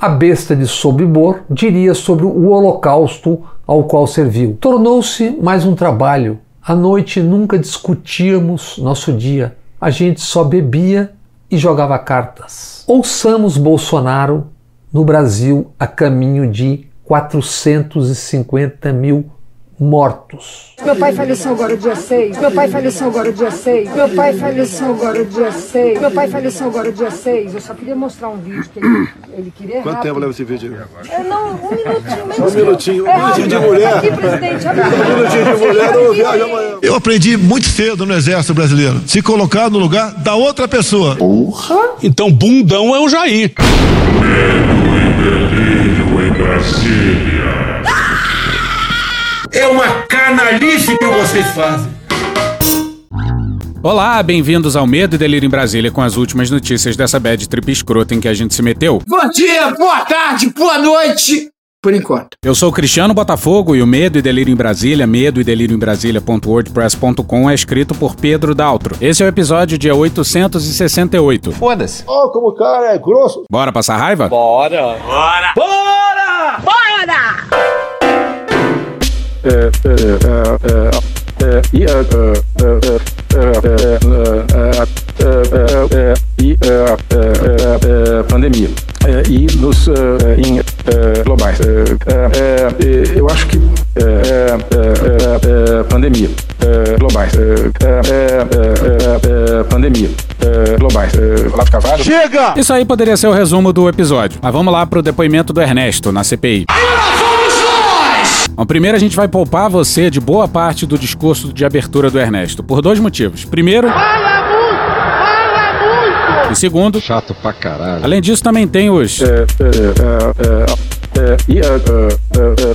A besta de Sobibor diria sobre o holocausto ao qual serviu. Tornou-se mais um trabalho. À noite nunca discutíamos nosso dia. A gente só bebia e jogava cartas. Ouçamos Bolsonaro no Brasil a caminho de 450 mil mortos. Meu pai faleceu agora dia 6. Meu pai faleceu agora dia 6. Meu pai faleceu agora dia 6. Meu pai faleceu agora dia 6. Eu só queria mostrar um vídeo que ele, ele queria Quanto rápido. tempo leva esse vídeo? É, não, um minutinho mesmo. Um minutinho, um É minutinho de mulher. Aqui, presidente, Um minutinho de mulher, eu viajo amanhã. Eu aprendi muito cedo no Exército Brasileiro. Se colocar no lugar da outra pessoa. Então, bundão é o Jair. É uma canalice que vocês fazem. Olá, bem-vindos ao Medo e Delírio em Brasília com as últimas notícias dessa bad trip escrota em que a gente se meteu. Bom dia, boa tarde, boa noite. Por enquanto. Eu sou o Cristiano Botafogo e o Medo e Delírio em Brasília, medo e delírio em Brasília.wordpress.com é escrito por Pedro Daltro. Esse é o episódio dia 868. Ó, como o cara é grosso. Bora passar raiva? E pandemia É, e nos é, em é, globais. Eu acho que pandemia globais. Pandemia globais. Olavo de Carvalho. Chega! Isso aí poderia ser o resumo do episódio. Mas vamos lá pro depoimento do Ernesto na CPI. Bom, primeiro a gente vai poupar você de boa parte do discurso de abertura do Ernesto, por dois motivos. Primeiro. E segundo. Chato pra caralho. Além disso, também tem os. É, é, é, é,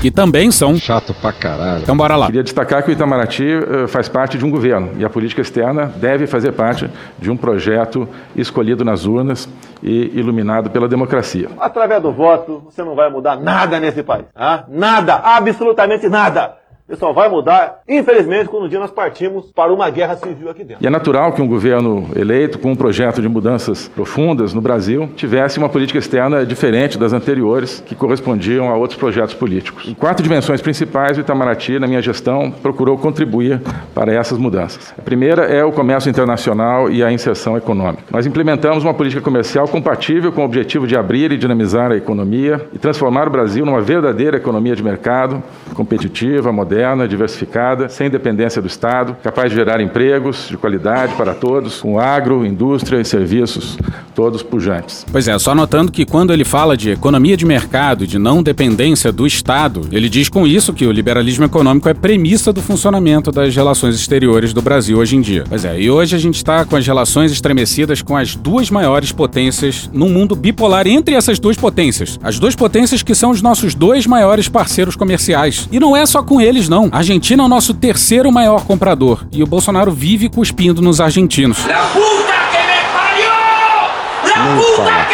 que também são. Chato pra caralho. Então bora lá. Queria destacar que o Itamaraty faz parte de um governo e a política externa deve fazer parte de um projeto escolhido nas urnas e iluminado pela democracia. Através do voto, você não vai mudar nada nesse país. ah? Nada, absolutamente nada. Você só vai mudar, infelizmente, quando um dia nós partimos para uma guerra civil aqui dentro. E é natural que um governo eleito com um projeto de mudanças profundas no Brasil tivesse uma política externa diferente das anteriores, que correspondiam a outros projetos políticos. Em quatro dimensões principais, o Itamaraty, na minha gestão, procurou contribuir para essas mudanças. A primeira é o comércio internacional e a inserção econômica. Nós implementamos uma política comercial compatível com o objetivo de abrir e dinamizar a economia e transformar o Brasil numa verdadeira economia de mercado, competitiva, moderna, diversificada, sem dependência do Estado, capaz de gerar empregos de qualidade para todos, com agro, indústria e serviços todos pujantes. Pois é, só notando que quando ele fala de economia de mercado, de não dependência do Estado, ele diz com isso que o liberalismo econômico é premissa do funcionamento das relações exteriores do Brasil hoje em dia. Pois é, e hoje a gente está com as relações estremecidas com as duas maiores potências num mundo bipolar entre essas duas potências. As duas potências que são os nossos dois maiores parceiros comerciais. E não é só com eles, não. A Argentina é o nosso terceiro maior comprador. E o Bolsonaro vive cuspindo nos argentinos. La puta que me parió! La puta que!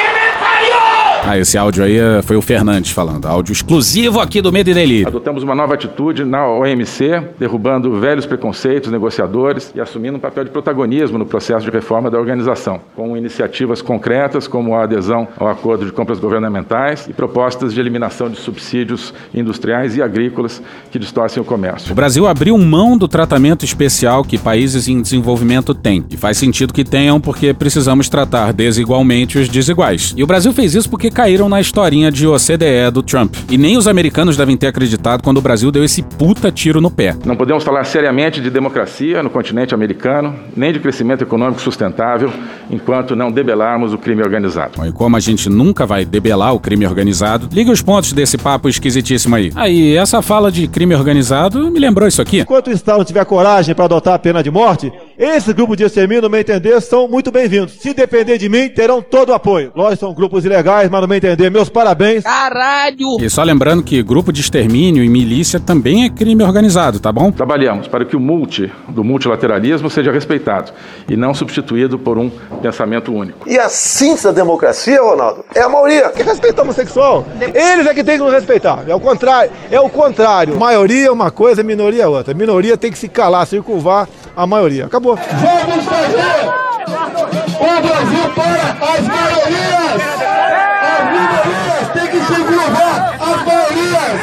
Ah, esse áudio aí eh, foi o Fernandes falando. Áudio exclusivo aqui do Medo e Delírio. Adotamos uma nova atitude na OMC, derrubando velhos preconceitos negociadores e assumindo um papel de protagonismo no processo de reforma da organização, com iniciativas concretas como a adesão ao acordo de compras governamentais e propostas de eliminação de subsídios industriais e agrícolas que distorcem o comércio. O Brasil abriu mão do tratamento especial que países em desenvolvimento têm. E faz sentido que tenham, porque precisamos tratar desigualmente os desiguais. E o Brasil fez isso porque caíram na historinha de OCDE do Trump. E nem os americanos devem ter acreditado quando o Brasil deu esse puta tiro no pé. Não podemos falar seriamente de democracia no continente americano, nem de crescimento econômico sustentável, enquanto não debelarmos o crime organizado. Bom, e como a gente nunca vai debelar o crime organizado, liga os pontos desse papo esquisitíssimo aí. Aí, essa fala de crime organizado me lembrou isso aqui. Enquanto o Estado tiver coragem para adotar a pena de morte, esse grupo de extermínio, no meu entender, são muito bem-vindos. Se depender de mim, terão todo o apoio. Nós são grupos ilegais, mas no meu entender, meus parabéns. E só lembrando que grupo de extermínio e milícia também é crime organizado, tá bom? Trabalhamos para que o multi do multilateralismo seja respeitado e não substituído por um pensamento único. E a síntese da democracia, Ronaldo, é a maioria. Que respeita o homossexual? Eles é que tem que nos respeitar. É o contrário. É o contrário. Maioria é uma coisa, minoria é outra. Minoria tem que se calar, circunvar a maioria. Acabou. Vamos fazer o Brasil para as maiorias! As minorias têm que se curvar as maiorias!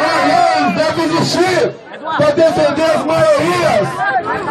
A lei deve existir!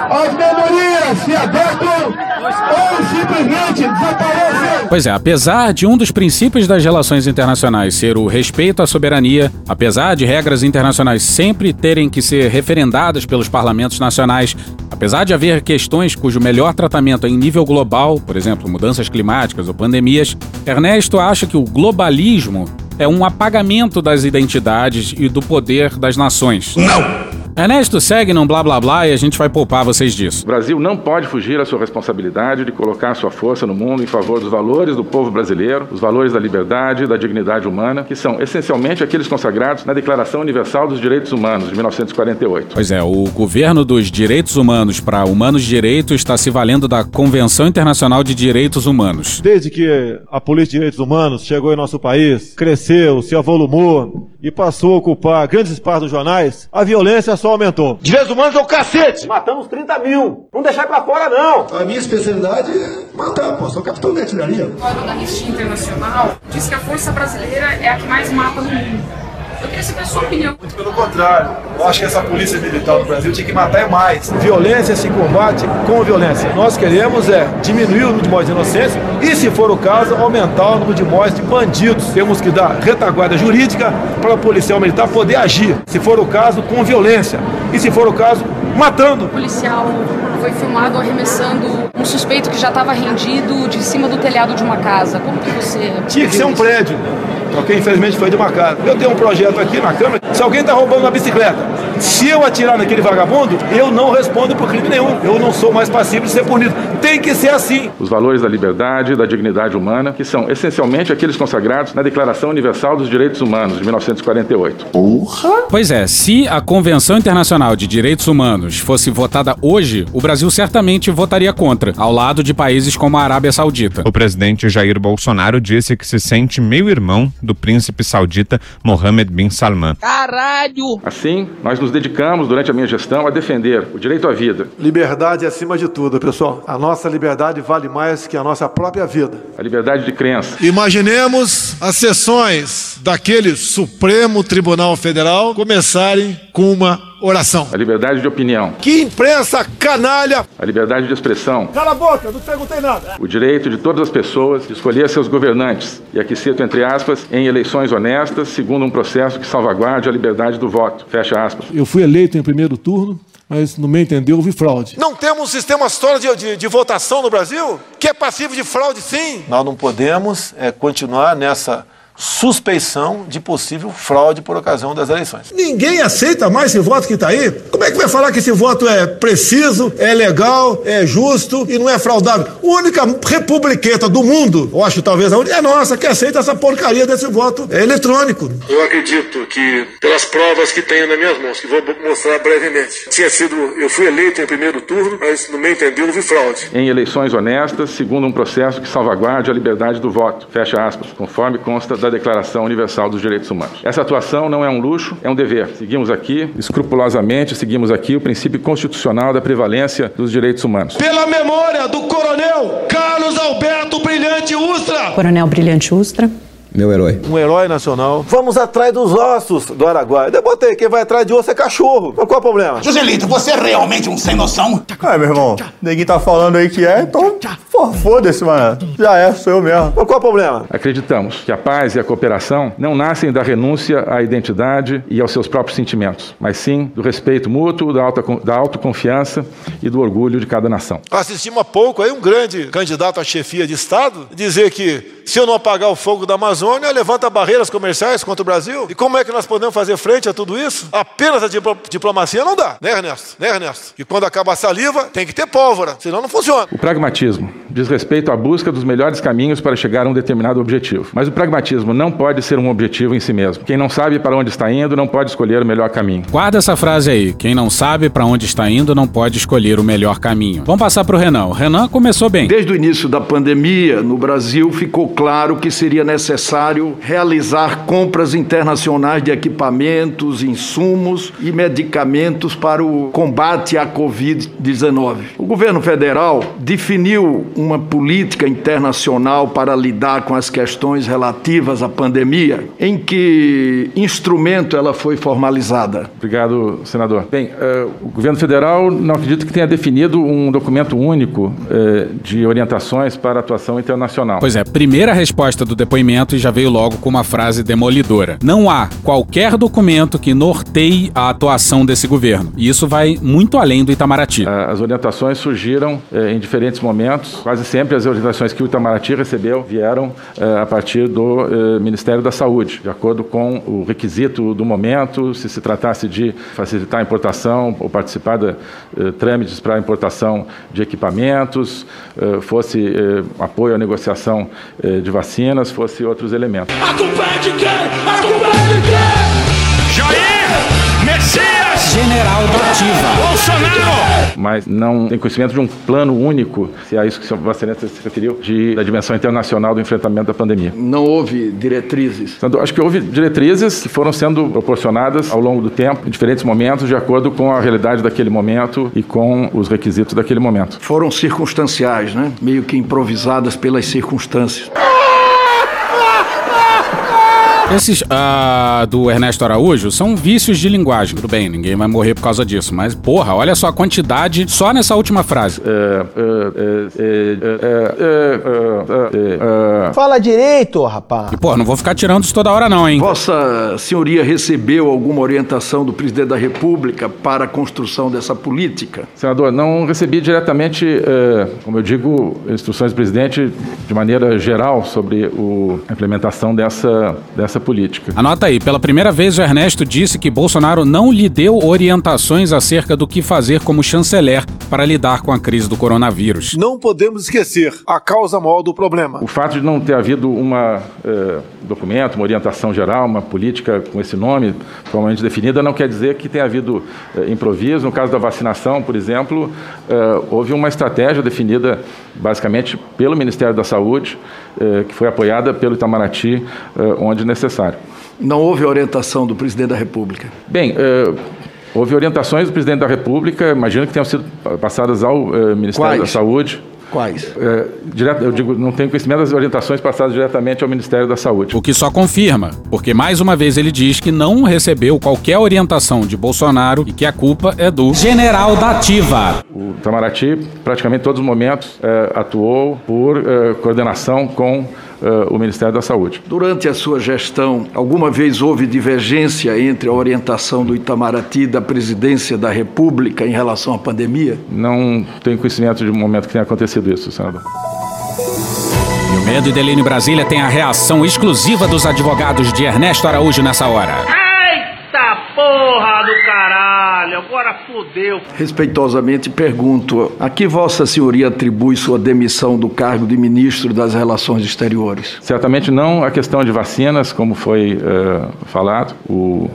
As minorias se adequam ou simplesmente desaparecem. Pois é, apesar de um dos princípios das relações internacionais ser o respeito à soberania, apesar de regras internacionais sempre terem que ser referendadas pelos parlamentos nacionais, apesar de haver questões cujo melhor tratamento é em nível global, por exemplo, mudanças climáticas ou pandemias, Ernesto acha que o globalismo é um apagamento das identidades e do poder das nações. Não! Ernesto, segue num blá blá blá e a gente vai poupar vocês disso. O Brasil não pode fugir à sua responsabilidade de colocar sua força no mundo em favor dos valores do povo brasileiro, os valores da liberdade e da dignidade humana, que são essencialmente aqueles consagrados na Declaração Universal dos Direitos Humanos de 1948. Pois é, o governo dos direitos humanos para humanos de direito está se valendo da Convenção Internacional de Direitos Humanos. Desde que a política de direitos humanos chegou em nosso país, cresceu, se avolumou e passou a ocupar grandes espaços nos jornais, a violência só aumentou. Direitos humanos é o cacete! Matamos 30 mil. Não deixar pra fora, não. A minha especialidade é matar, pô. Sou capitão de artilharia. O da Anistia Internacional diz que a força brasileira é a que mais mata no mundo. Eu queria saber a sua opinião. Muito pelo contrário. Eu acho que essa polícia militar do Brasil tinha que matar é mais. Violência se combate com violência. Nós queremos é diminuir o número de mortes inocentes e, se for o caso, aumentar o número de mortes de bandidos. Temos que dar retaguarda jurídica para o policial militar poder agir, se for o caso, com violência. E, se for o caso, matando. O policial foi filmado arremessando um suspeito que já estava rendido de cima do telhado de uma casa. Como que você... Tinha que ser um prédio. Ok, infelizmente foi de uma casa. Eu tenho um projeto aqui na Câmara. Se alguém está roubando uma bicicleta, se eu atirar naquele vagabundo, eu não respondo por crime nenhum. Eu não sou mais passível de ser punido. Tem que ser assim. Os valores da liberdade e da dignidade humana, que são essencialmente aqueles consagrados na Declaração Universal dos Direitos Humanos de 1948. Pois é, se a Convenção Internacional de Direitos Humanos fosse votada hoje, o Brasil certamente votaria contra, ao lado de países como a Arábia Saudita. O presidente Jair Bolsonaro disse que se sente meio-irmão do príncipe saudita Mohammed bin Salman. Caralho! Assim, nós nos dedicamos durante a minha gestão a defender o direito à vida, Liberdade acima de tudo, pessoal. A nossa liberdade vale mais que a nossa própria vida. a liberdade de crença, Imaginemos as sessões daquele Supremo Tribunal Federal começarem com uma oração. a liberdade de opinião, Que imprensa canalha! a liberdade de expressão, Cala a boca, não te perguntei nada. o direito de todas as pessoas de escolher seus governantes, e aqui cito entre aspas, em eleições honestas, segundo um processo que salvaguarde a liberdade do voto, fecha aspas. Eu fui eleito em primeiro turno, mas no meu entender houve fraude. Não temos um sistema sólido de, de, de votação no Brasil que é passivo de fraude, sim. Nós não podemos é, continuar nessa suspeição de possível fraude por ocasião das eleições. Ninguém aceita mais esse voto que está aí. Como é que vai falar que esse voto é preciso, é legal, é justo e não é fraudável? A única republiqueta do mundo, eu acho talvez a única, é nossa que aceita essa porcaria desse voto eletrônico. Eu acredito que, pelas provas que tenho nas minhas mãos, que vou mostrar brevemente, tinha sido, eu fui eleito em primeiro turno, mas no meu entender houve fraude. Em eleições honestas, segundo um processo que salvaguarde a liberdade do voto, fecha aspas, conforme consta da Declaração Universal dos Direitos Humanos. Essa atuação não é um luxo, é um dever. Seguimos aqui, escrupulosamente, seguimos aqui o princípio constitucional da prevalência dos direitos humanos. Pela memória do coronel Carlos Alberto Brilhante Ustra. Coronel Brilhante Ustra. Meu herói. Um herói nacional. Vamos atrás dos ossos do Araguaia. Eu botei, quem vai atrás de osso é cachorro. Mas qual é o problema? Joselito, você é realmente um sem noção? Ah, meu irmão, ninguém tá falando aí que é, então foda-se, mano. Já é, sou eu mesmo. Mas qual é o problema? Acreditamos que a paz e a cooperação não nascem da renúncia à identidade e aos seus próprios sentimentos, mas sim do respeito mútuo, da, alta, da autoconfiança e do orgulho de cada nação. Assistimos há pouco aí um grande candidato à chefia de Estado dizer que se eu não apagar o fogo da Amazônia, levanta barreiras comerciais contra o Brasil. E como é que nós podemos fazer frente a tudo isso? Apenas a diplo- diplomacia não dá, né, Ernesto? Né, Ernesto? E quando acaba a saliva, tem que ter pólvora, senão não funciona. O pragmatismo diz respeito à busca dos melhores caminhos para chegar a um determinado objetivo. Mas o pragmatismo não pode ser um objetivo em si mesmo. Quem não sabe para onde está indo não pode escolher o melhor caminho. Guarda essa frase aí. Quem não sabe para onde está indo não pode escolher o melhor caminho. Vamos passar pro Renan. O Renan começou bem. Desde o início da pandemia no Brasil ficou claro que seria necessário realizar compras internacionais de equipamentos, insumos e medicamentos para o combate à Covid-19. O governo federal definiu um uma política internacional para lidar com as questões relativas à pandemia? Em que instrumento ela foi formalizada? Obrigado, senador. Bem, uh, o governo federal não acredito que tenha definido um documento único uh, de orientações para atuação internacional. Pois é, primeira resposta do depoimento já veio logo com uma frase demolidora. Não há qualquer documento que norteie a atuação desse governo. E isso vai muito além do Itamaraty. As orientações surgiram uh, em diferentes momentos. Quase sempre as orientações que o Itamaraty recebeu vieram a partir do Ministério da Saúde, de acordo com o requisito do momento, se se tratasse de facilitar a importação ou participar de eh, trâmites para a importação de equipamentos, eh, fosse eh, apoio à negociação eh, de vacinas, fosse outros elementos. A culpa é de quem? A culpa é de quem? Jair! Messias! General da Ativa. Bolsonaro! Mas não tem conhecimento de um plano único, se é isso que o senhor Vacineta se referiu, de, da dimensão internacional do enfrentamento da pandemia. Não houve diretrizes? Então, acho que houve diretrizes que foram sendo proporcionadas ao longo do tempo, em diferentes momentos, de acordo com a realidade daquele momento e com os requisitos daquele momento. Foram circunstanciais, né? Meio que improvisadas pelas circunstâncias. Esses uh, do Ernesto Araújo são vícios de linguagem. Tudo bem, ninguém vai morrer por causa disso. Mas, porra, olha só a quantidade só nessa última frase. Fala direito, rapaz. E, pô, não vou ficar tirando isso toda hora, não, hein? Vossa Senhoria recebeu alguma orientação do presidente da República para a construção dessa política? Senador, não recebi diretamente, eh, como eu digo, instruções do presidente de maneira geral sobre o, a implementação dessa, dessa política. Anota aí, pela primeira vez o Ernesto disse que Bolsonaro não lhe deu orientações acerca do que fazer como chanceler para lidar com a crise do coronavírus. Não podemos esquecer a causa maior do problema. O fato de não ter havido um eh, documento, uma orientação geral, uma política com esse nome formalmente definida, não quer dizer que tenha havido eh, improviso. No caso da vacinação, por exemplo, eh, houve uma estratégia definida basicamente pelo Ministério da Saúde, que foi apoiada pelo Itamaraty, eh, onde necessário. Não houve orientação do presidente da República? Bem, eh, houve orientações do presidente da República, imagino que tenham sido passadas ao Ministério Quais? da Saúde. Quais? É, direto, eu digo, não tenho conhecimento das orientações passadas diretamente ao Ministério da Saúde. O que só confirma, porque mais uma vez ele diz que não recebeu qualquer orientação de Bolsonaro e que a culpa é do General da Ativa. O Itamaraty, praticamente todos os momentos, é, atuou por é, coordenação com o Ministério da Saúde. Durante a sua gestão, alguma vez houve divergência entre a orientação do Itamaraty e da presidência da República em relação à pandemia? Não tenho conhecimento de um momento que tenha acontecido isso, senador. E o Medo e Delírio Brasília tem a reação exclusiva dos advogados de Ernesto Araújo nessa hora. Porra do caralho, agora fodeu. Respeitosamente pergunto: a que Vossa Senhoria atribui sua demissão do cargo de ministro das Relações Exteriores? Certamente não a questão de vacinas, como foi eh, falado. O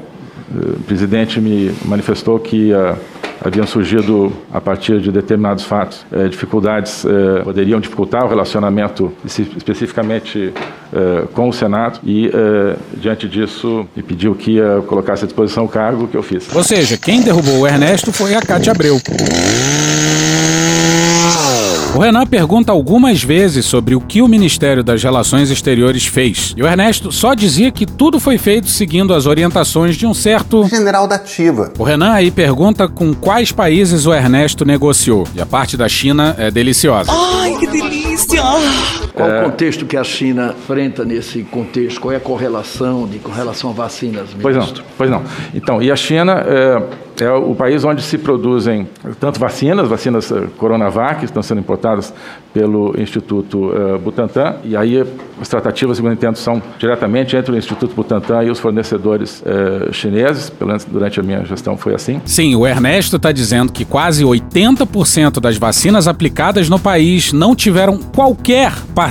eh, presidente me manifestou que eh, haviam surgido, a partir de determinados fatos, eh, dificuldades, eh, poderiam dificultar o relacionamento espe- especificamente eh, com o Senado e, eh, diante disso, me pediu que ia colocasse à disposição o cargo que eu fiz. Ou seja, quem derrubou o Ernesto foi a Cátia Abreu. O Renan pergunta algumas vezes sobre o que o Ministério das Relações Exteriores fez. E o Ernesto só dizia que tudo foi feito seguindo as orientações de um certo. General da Ativa. O Renan aí pergunta com quais países o Ernesto negociou. E a parte da China é deliciosa. Ai, que delícia! Qual o contexto que a China enfrenta nesse contexto? Qual é a correlação de, com relação a vacinas? Pois não, ministro? pois não. Então, e a China é, é o país onde se produzem tanto vacinas, vacinas eh, Coronavac, que estão sendo importadas pelo Instituto eh, Butantan, e aí as tratativas, segundo entendo, são diretamente entre o Instituto Butantan e os fornecedores eh, chineses, pelo menos durante a minha gestão foi assim. Sim, o Ernesto está dizendo que quase 80% das vacinas aplicadas no país não tiveram qualquer participação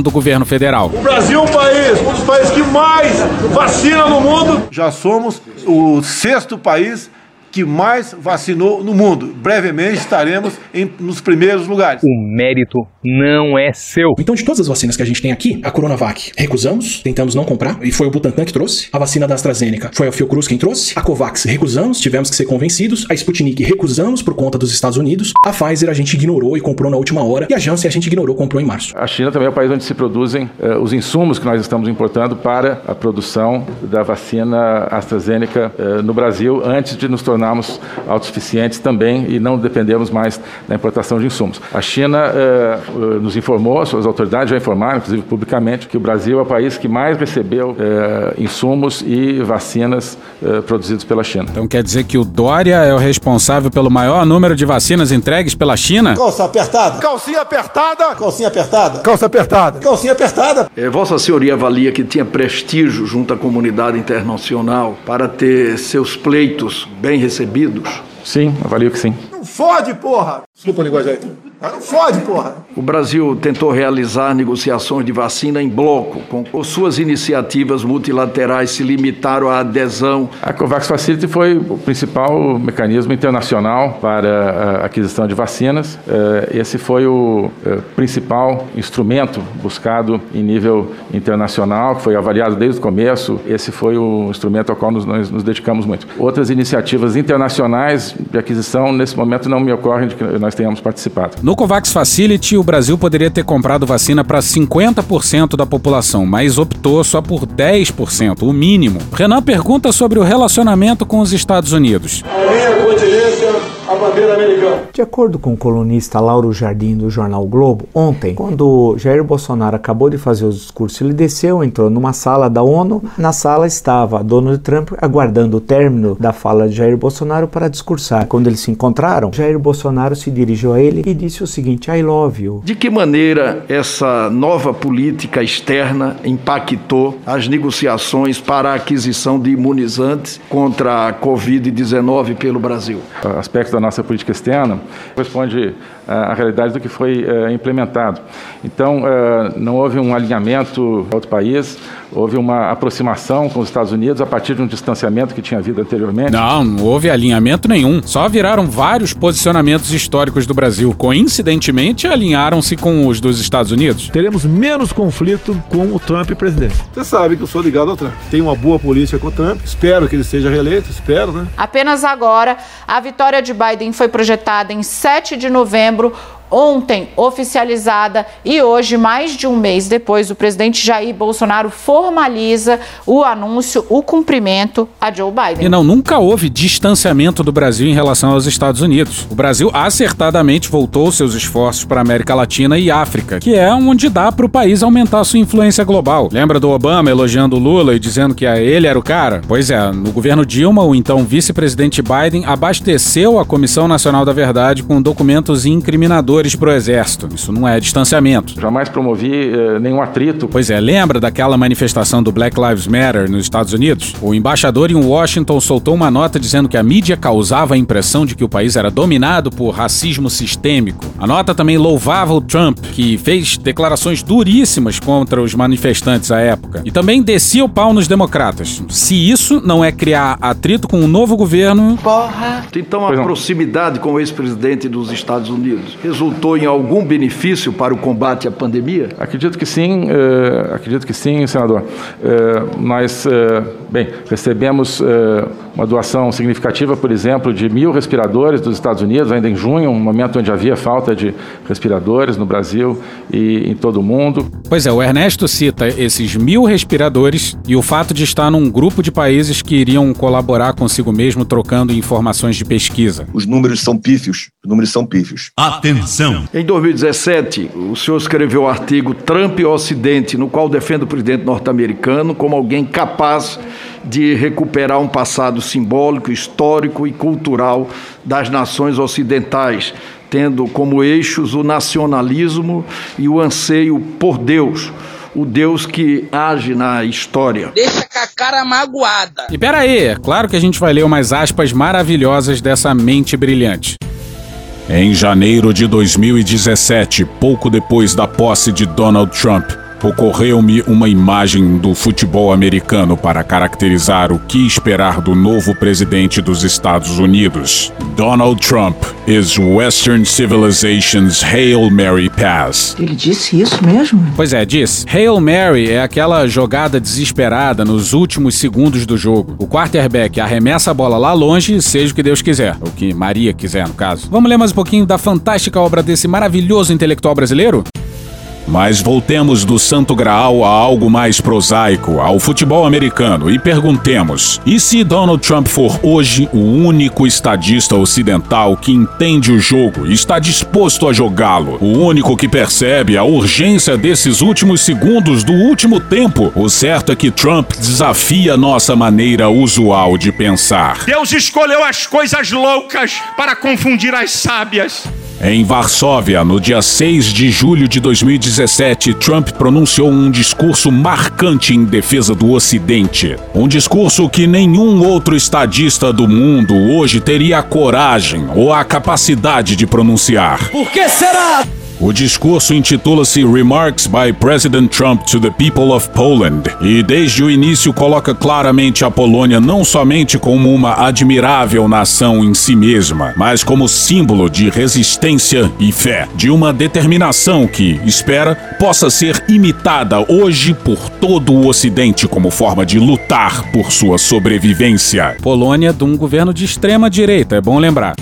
do governo federal. O Brasil é um país, um dos países que mais vacina no mundo. Já somos o sexto país que mais vacinou no mundo. Brevemente estaremos em, nos primeiros lugares. O mérito não é seu. Então, de todas as vacinas que a gente tem aqui, a Coronavac recusamos, tentamos não comprar, e foi o Butantan que trouxe. A vacina da AstraZeneca foi a Fiocruz quem trouxe. A Covax recusamos, tivemos que ser convencidos. A Sputnik recusamos por conta dos Estados Unidos. A Pfizer a gente ignorou e comprou na última hora. E a Janssen a gente ignorou, comprou em março. A China também é o país onde se produzem uh, os insumos que nós estamos importando para a produção da vacina AstraZeneca uh, no Brasil, antes de nos tornarmos autossuficientes também e não dependermos mais da importação de insumos. A China uh, nos informou, suas autoridades já informaram, inclusive publicamente, que o Brasil é o país que mais recebeu insumos e vacinas produzidos pela China. Então quer dizer que o Dória é o responsável pelo maior número de vacinas entregues pela China? Calça apertada. Calcinha apertada. Calcinha apertada. Calça apertada. Calcinha apertada. É, Vossa Senhoria avalia que tinha prestígio junto à comunidade internacional para ter seus pleitos bem recebidos? Sim, avalio que sim. Não fode, porra! Desculpa a linguagem aí. Não fode, porra! O Brasil tentou realizar negociações de vacina em bloco, com suas iniciativas multilaterais se limitaram à adesão. A COVAX Facility foi o principal mecanismo internacional para a aquisição de vacinas. Esse foi o principal instrumento buscado em nível internacional, que foi avaliado desde o começo. Esse foi o instrumento ao qual nós nos dedicamos muito. Outras iniciativas internacionais de aquisição, nesse momento, não me ocorrem de que nós tenhamos participado. No COVAX Facility, o Brasil poderia ter comprado vacina para 50% da população, mas optou só por 10%, o mínimo. Renan pergunta sobre o relacionamento com os Estados Unidos. A minha continência, a bandeira americana. De acordo com o colunista Lauro Jardim do jornal Globo, ontem, quando Jair Bolsonaro acabou de fazer o discurso, ele desceu, entrou numa sala da ONU. Na sala estava Donald Trump aguardando o término da fala de Jair Bolsonaro para discursar. Quando eles se encontraram, Jair Bolsonaro se dirigiu a ele e disse o seguinte: I love you. De que maneira essa nova política externa impactou as negociações para a aquisição de imunizantes contra a Covid-19 pelo Brasil? Aspecto da nossa política externa corresponde à realidade do que foi uh, implementado. Então, uh, não houve um alinhamento com outro país, houve uma aproximação com os Estados Unidos a partir de um distanciamento que tinha havido anteriormente. Não, não houve alinhamento nenhum. Só viraram vários posicionamentos históricos do Brasil. Coincidentemente, alinharam-se com os dos Estados Unidos. Teremos menos conflito com o Trump presidente. Você sabe que eu sou ligado ao Trump. Tenho uma boa polícia com o Trump. Espero que ele seja reeleito, espero, né? Apenas agora, a vitória de Biden foi projetada em 7 de novembro novembro ontem oficializada e hoje, mais de um mês depois, o presidente Jair Bolsonaro formaliza o anúncio, o cumprimento a Joe Biden. E não, nunca houve distanciamento do Brasil em relação aos Estados Unidos. O Brasil acertadamente voltou seus esforços para a América Latina e África, que é onde dá para o país aumentar sua influência global. Lembra do Obama elogiando Lula e dizendo que ele era o cara? Pois é, no governo Dilma, o então vice-presidente Biden abasteceu a Comissão Nacional da Verdade com documentos incriminadores para o exército. Isso não é distanciamento. Jamais promovi eh, nenhum atrito. Pois é, lembra daquela manifestação do Black Lives Matter nos Estados Unidos? O embaixador em Washington soltou uma nota dizendo que a mídia causava a impressão de que o país era dominado por racismo sistêmico. A nota também louvava o Trump, que fez declarações duríssimas contra os manifestantes à época. E também descia o pau nos democratas. Se isso não é criar atrito com o um novo governo. Porra! Então a proximidade com o ex-presidente dos Estados Unidos resultou resultou em algum benefício para o combate à pandemia? Acredito que sim, uh, acredito que sim, senador. Uh, nós, uh, bem, recebemos uma doação significativa, por exemplo, de mil respiradores dos Estados Unidos, ainda em junho, um momento onde havia falta de respiradores no Brasil e em todo o mundo. Pois é, o Ernesto cita esses mil respiradores e o fato de estar num grupo de países que iriam colaborar consigo mesmo trocando informações de pesquisa. Os números são pífios, os números são pífios. Atenção! Em 2017, o senhor escreveu o artigo Trump e Ocidente, no qual defende o presidente norte-americano como alguém capaz de recuperar um passado simbólico, histórico e cultural das nações ocidentais, tendo como eixos o nacionalismo e o anseio por Deus o Deus que age na história. Deixa com a cara magoada. E peraí, é claro que a gente vai ler umas aspas maravilhosas dessa mente brilhante. Em janeiro de 2017, pouco depois da posse de Donald Trump, Ocorreu-me uma imagem do futebol americano para caracterizar o que esperar do novo presidente dos Estados Unidos. Donald Trump is Western civilization's Hail Mary pass. Ele disse isso mesmo? Pois é, diz. Hail Mary é aquela jogada desesperada nos últimos segundos do jogo. O quarterback arremessa a bola lá longe, seja o que Deus quiser. O que Maria quiser, no caso. Vamos ler mais um pouquinho da fantástica obra desse maravilhoso intelectual brasileiro? Mas voltemos do Santo Graal a algo mais prosaico, ao futebol americano, e perguntemos: e se Donald Trump for hoje o único estadista ocidental que entende o jogo e está disposto a jogá-lo? O único que percebe a urgência desses últimos segundos do último tempo? O certo é que Trump desafia nossa maneira usual de pensar. Deus escolheu as coisas loucas para confundir as sábias. Em Varsóvia, no dia 6 de julho de 2017, Trump pronunciou um discurso marcante em defesa do Ocidente. Um discurso que nenhum outro estadista do mundo hoje teria a coragem ou a capacidade de pronunciar. Por que será? O discurso intitula-se Remarks by President Trump to the People of Poland e desde o início coloca claramente a Polônia não somente como uma admirável nação em si mesma, mas como símbolo de resistência e fé, de uma determinação que, espera, possa ser imitada hoje por todo o Ocidente como forma de lutar por sua sobrevivência. Polônia de um governo de extrema direita, é bom lembrar.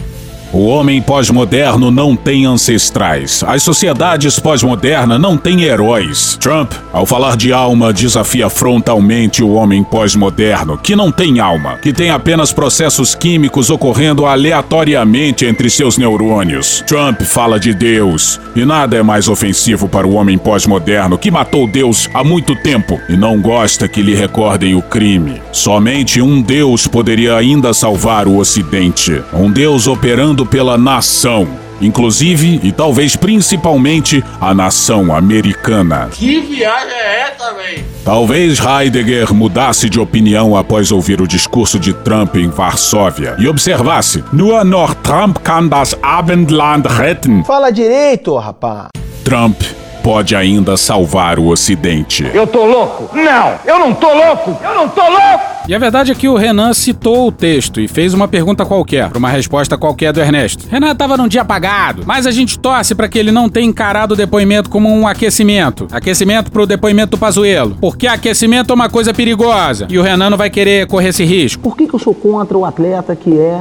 O homem pós-moderno não tem ancestrais. As sociedades pós-modernas não têm heróis. Trump, ao falar de alma, desafia frontalmente o homem pós-moderno, que não tem alma, que tem apenas processos químicos ocorrendo aleatoriamente entre seus neurônios. Trump fala de Deus, e nada é mais ofensivo para o homem pós-moderno que matou Deus há muito tempo e não gosta que lhe recordem o crime. Somente um Deus poderia ainda salvar o Ocidente. Um Deus operando pela nação, inclusive e talvez principalmente a nação americana. Que viagem é essa, véi? Talvez Heidegger mudasse de opinião após ouvir o discurso de Trump em Varsóvia e observasse: Nur noch Trump kann das Abendland retten. Fala direito, rapá. Trump pode ainda salvar o Ocidente. Eu tô louco? Não, eu não tô louco! Eu não tô louco! E a verdade é que o Renan citou o texto e fez uma pergunta qualquer, para uma resposta qualquer do Ernesto. Renan estava num dia apagado, mas a gente torce para que ele não tenha encarado o depoimento como um aquecimento. Aquecimento pro depoimento do Pazuelo. Porque aquecimento é uma coisa perigosa e o Renan não vai querer correr esse risco. Por que, que eu sou contra o atleta que é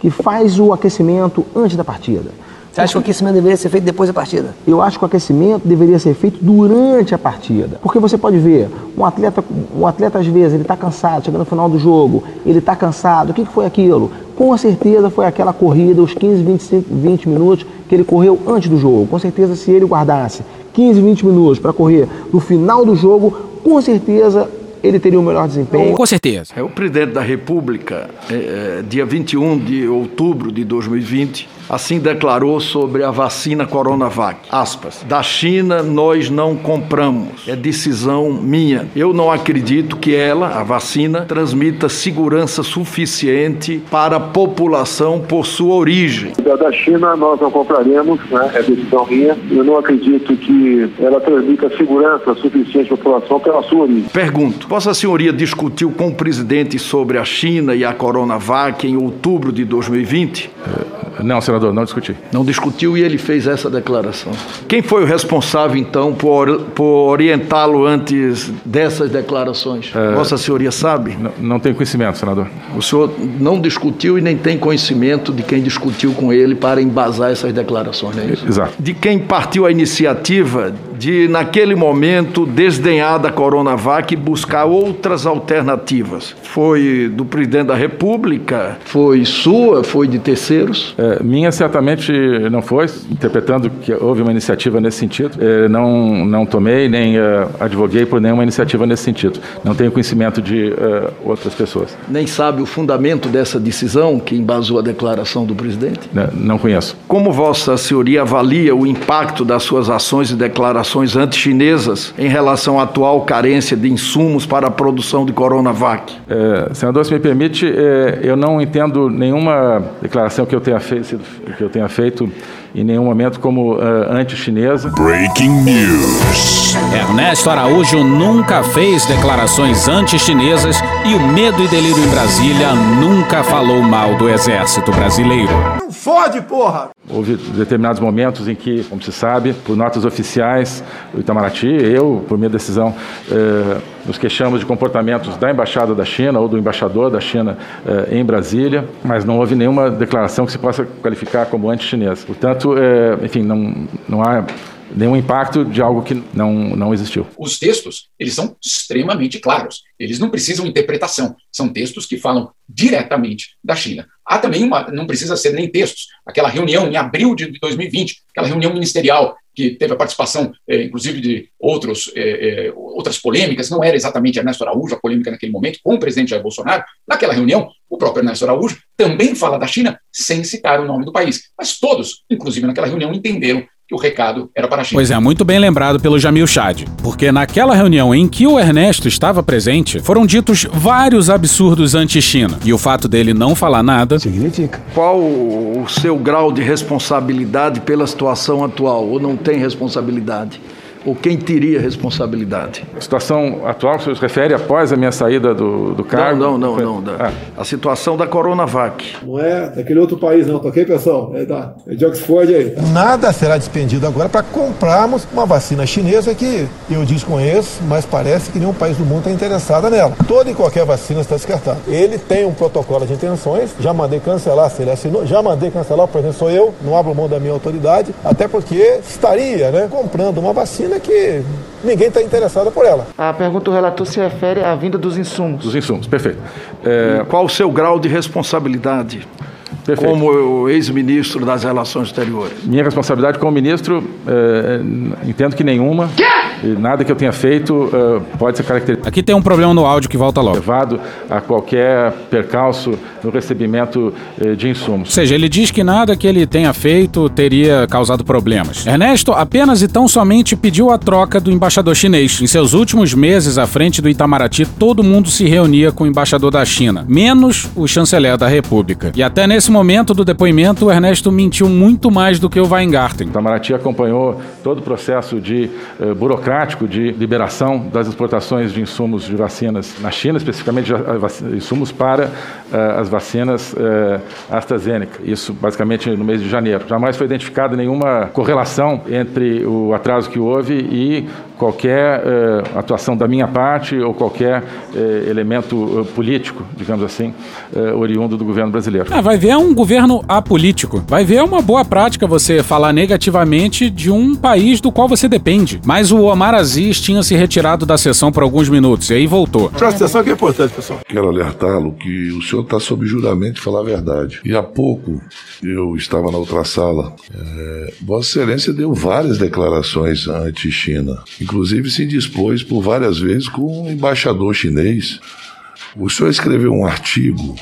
que faz o aquecimento antes da partida? Você acha que o aquecimento deveria ser feito depois da partida? Eu acho que o aquecimento deveria ser feito durante a partida. Porque você pode ver, um atleta, um atleta às vezes, ele está cansado, chega no final do jogo, ele está cansado. O que, que foi aquilo? Com certeza foi aquela corrida, os 15, 25, 20 minutos que ele correu antes do jogo. Com certeza, se ele guardasse 15, 20 minutos para correr no final do jogo, com certeza ele teria um melhor desempenho. Com certeza. É o presidente da República, é, é, dia 21 de outubro de 2020, assim declarou sobre a vacina Coronavac. Aspas. Da China nós não compramos. É decisão minha. Eu não acredito que ela, a vacina, transmita segurança suficiente para a população por sua origem. Da China nós não compraremos, né? é decisão minha. Eu não acredito que ela transmita segurança suficiente à população pela sua origem. Pergunto, Vossa Senhoria discutiu com o presidente sobre a China e a Coronavac em outubro de 2020? Não, senador, não discuti. Não discutiu e ele fez essa declaração. Quem foi o responsável, então, por, por orientá-lo antes dessas declarações? É, Vossa Senhoria sabe? Não, não tenho conhecimento, senador. O senhor não discutiu e nem tem conhecimento de quem discutiu com ele para embasar essas declarações, não é isso? Exato. De quem partiu a iniciativa de, naquele momento, desdenhar da Coronavac e buscar outras alternativas? Foi do presidente da República? Foi sua? Foi de terceiros? É, minha certamente não foi, interpretando que houve uma iniciativa nesse sentido. É, não, não tomei nem uh, advoguei por nenhuma iniciativa nesse sentido. Não tenho conhecimento de uh, outras pessoas. Nem sabe o fundamento dessa decisão que embasou a declaração do presidente? Não, não conheço. Como Vossa Senhoria avalia o impacto das suas ações e declarações anti-chinesas em relação à atual carência de insumos para a produção de Coronavac? É, senador, se me permite, é, eu não entendo nenhuma declaração que eu tenha feito, que eu tenha feito em nenhum momento como uh, anti-chinesa. Breaking News. Ernesto Araújo nunca fez declarações anti-chinesas e o medo e delírio em Brasília nunca falou mal do exército brasileiro. Não fode, porra! Houve determinados momentos em que, como se sabe, por notas oficiais do Itamaraty, eu, por minha decisão, eh, nos queixamos de comportamentos da Embaixada da China ou do embaixador da China eh, em Brasília, mas não houve nenhuma declaração que se possa qualificar como anti-chinesa. Portanto, eh, enfim, não, não há nenhum impacto de algo que não, não existiu. Os textos, eles são extremamente claros. Eles não precisam interpretação. São textos que falam diretamente da China. Há também uma, não precisa ser nem textos. Aquela reunião em abril de 2020, aquela reunião ministerial que teve a participação, eh, inclusive, de outros, eh, eh, outras polêmicas, não era exatamente Ernesto Araújo a polêmica naquele momento, com o presidente Jair Bolsonaro. Naquela reunião, o próprio Ernesto Araújo também fala da China sem citar o nome do país. Mas todos, inclusive naquela reunião, entenderam o recado era para a China. Pois é, muito bem lembrado pelo Jamil Chad, porque naquela reunião em que o Ernesto estava presente, foram ditos vários absurdos anti-China. E o fato dele não falar nada significa. Qual o seu grau de responsabilidade pela situação atual? Ou não tem responsabilidade? Ou quem teria responsabilidade? A situação atual, se refere após a minha saída do, do cargo? Não, não, não. não da, ah. A situação da Coronavac. Não é daquele outro país, não, tá ok, pessoal? É, da, é de Oxford aí. Nada será despendido agora para comprarmos uma vacina chinesa que eu desconheço, mas parece que nenhum país do mundo está interessado nela. Toda e qualquer vacina está descartada. Ele tem um protocolo de intenções, já mandei cancelar, se ele assinou, já mandei cancelar, por exemplo, sou eu, não abro mão da minha autoridade, até porque estaria né, comprando uma vacina que ninguém está interessado por ela. A pergunta do relator se refere à vinda dos insumos. Dos insumos, perfeito. É, qual o seu grau de responsabilidade? Perfeito. como ex-ministro das Relações Exteriores? Minha responsabilidade como ministro, é, entendo que nenhuma. Quê? nada que eu tenha feito é, pode ser caracterizado. Aqui tem um problema no áudio que volta logo. Levado a qualquer percalço no recebimento é, de insumos. Ou seja, ele diz que nada que ele tenha feito teria causado problemas. Ernesto apenas e tão somente pediu a troca do embaixador chinês. Em seus últimos meses à frente do Itamaraty, todo mundo se reunia com o embaixador da China, menos o chanceler da República. E até nesse momento do depoimento, o Ernesto mentiu muito mais do que o Weingarten. O Itamaraty acompanhou todo o processo de uh, burocrático de liberação das exportações de insumos de vacinas na China, especificamente insumos para uh, as vacinas uh, AstraZeneca. Isso basicamente no mês de janeiro. Jamais foi identificada nenhuma correlação entre o atraso que houve e qualquer uh, atuação da minha parte ou qualquer elemento político, digamos assim, oriundo do governo brasileiro. Ah, vai ver é um governo apolítico. Vai ver é uma boa prática você falar negativamente de um país do qual você depende. Mas o Omar Aziz tinha se retirado da sessão por alguns minutos e aí voltou. Presta atenção que é importante, pessoal. Quero alertá-lo que o senhor está sob juramento de falar a verdade. E há pouco eu estava na outra sala. É, Vossa Excelência deu várias declarações anti-China inclusive se dispôs por várias vezes com um embaixador chinês. O senhor escreveu um artigo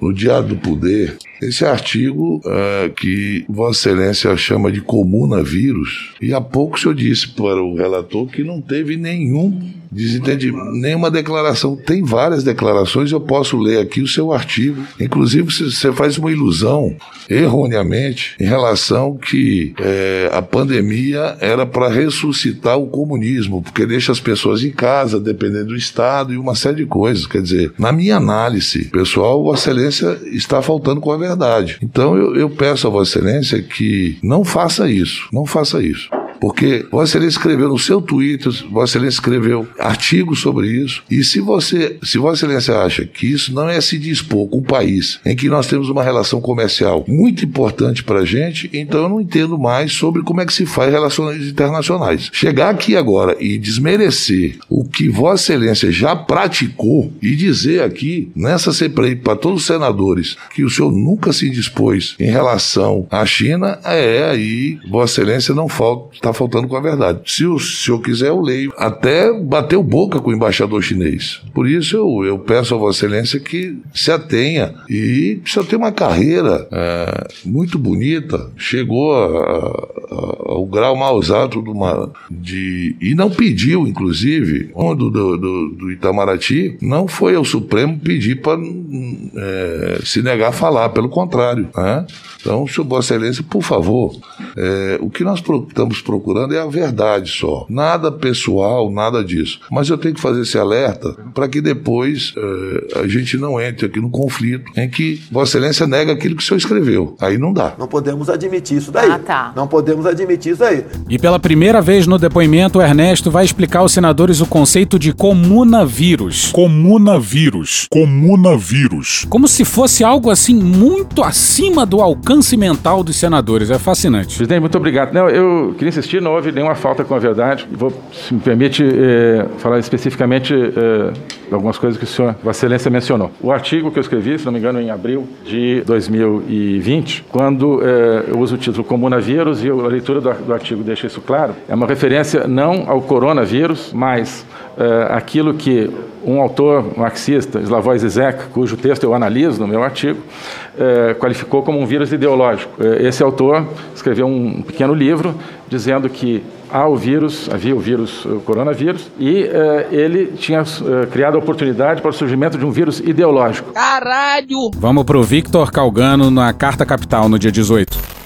no Diário do Poder. Esse artigo uh, que Vossa Excelência chama de comunavírus, e há pouco o senhor disse para o relator que não teve nenhum desentende nenhuma declaração. Tem várias declarações, eu posso ler aqui o seu artigo. Inclusive, você faz uma ilusão, erroneamente, em relação que é, a pandemia era para ressuscitar o comunismo, porque deixa as pessoas em casa, dependendo do Estado e uma série de coisas. Quer dizer, na minha análise, pessoal, Vossa Excelência está faltando com a verdade. Então, eu, eu peço a Vossa Excelência que não faça isso, não faça isso. Porque Vossa Excelência escreveu no seu Twitter, Vossa Excelência escreveu artigos sobre isso. E se você, se Vossa Excelência acha que isso não é se dispor com um país em que nós temos uma relação comercial muito importante para a gente, então eu não entendo mais sobre como é que se faz relações internacionais. Chegar aqui agora e desmerecer o que Vossa Excelência já praticou e dizer aqui nessa CPI para todos os senadores que o senhor nunca se dispôs em relação à China, é aí Vossa Excelência não falta está faltando com a verdade. Se o senhor quiser, eu leio. Até bateu boca com o embaixador chinês. Por isso eu, eu peço a Vossa Excelência que se atenha. E precisa ter uma carreira é, muito bonita. Chegou a, a, ao grau mais alto de uma. De, e não pediu, inclusive, do, do, do, Itamaraty, não foi ao Supremo pedir para é, se negar a falar, pelo contrário. Né? Então, senhor Vossa Excelência, por favor, é, o que nós estamos procurando procurando é a verdade só. Nada pessoal, nada disso. Mas eu tenho que fazer esse alerta para que depois eh, a gente não entre aqui no conflito em que Vossa Excelência nega aquilo que o senhor escreveu. Aí não dá. Não podemos admitir isso daí. Ah, tá. Não podemos admitir isso daí. E pela primeira vez no depoimento, o Ernesto vai explicar aos senadores o conceito de comunavírus. Comunavírus. Comunavírus. Como se fosse algo assim muito acima do alcance mental dos senadores. É fascinante. Presidente, muito obrigado. Não, eu queria insistir, não houve nenhuma falta com a verdade. Vou, se me permite, eh, falar especificamente eh, algumas coisas que o senhor, Vossa Excelência, mencionou. O artigo que eu escrevi, se não me engano, em abril de 2020, quando eh, eu uso o título comunavírus e a leitura do, do artigo deixa isso claro, é uma referência não ao coronavírus, mas aquilo que um autor marxista, Slavoj Zizek, cujo texto eu analiso no meu artigo, eh, qualificou como um vírus ideológico. Eh, esse autor escreveu um pequeno livro dizendo que há o vírus, havia o vírus, o coronavírus, e eh, ele tinha eh, criado a oportunidade para o surgimento de um vírus ideológico. Caralho! Vamos pro Victor Calgano na Carta Capital no dia 18.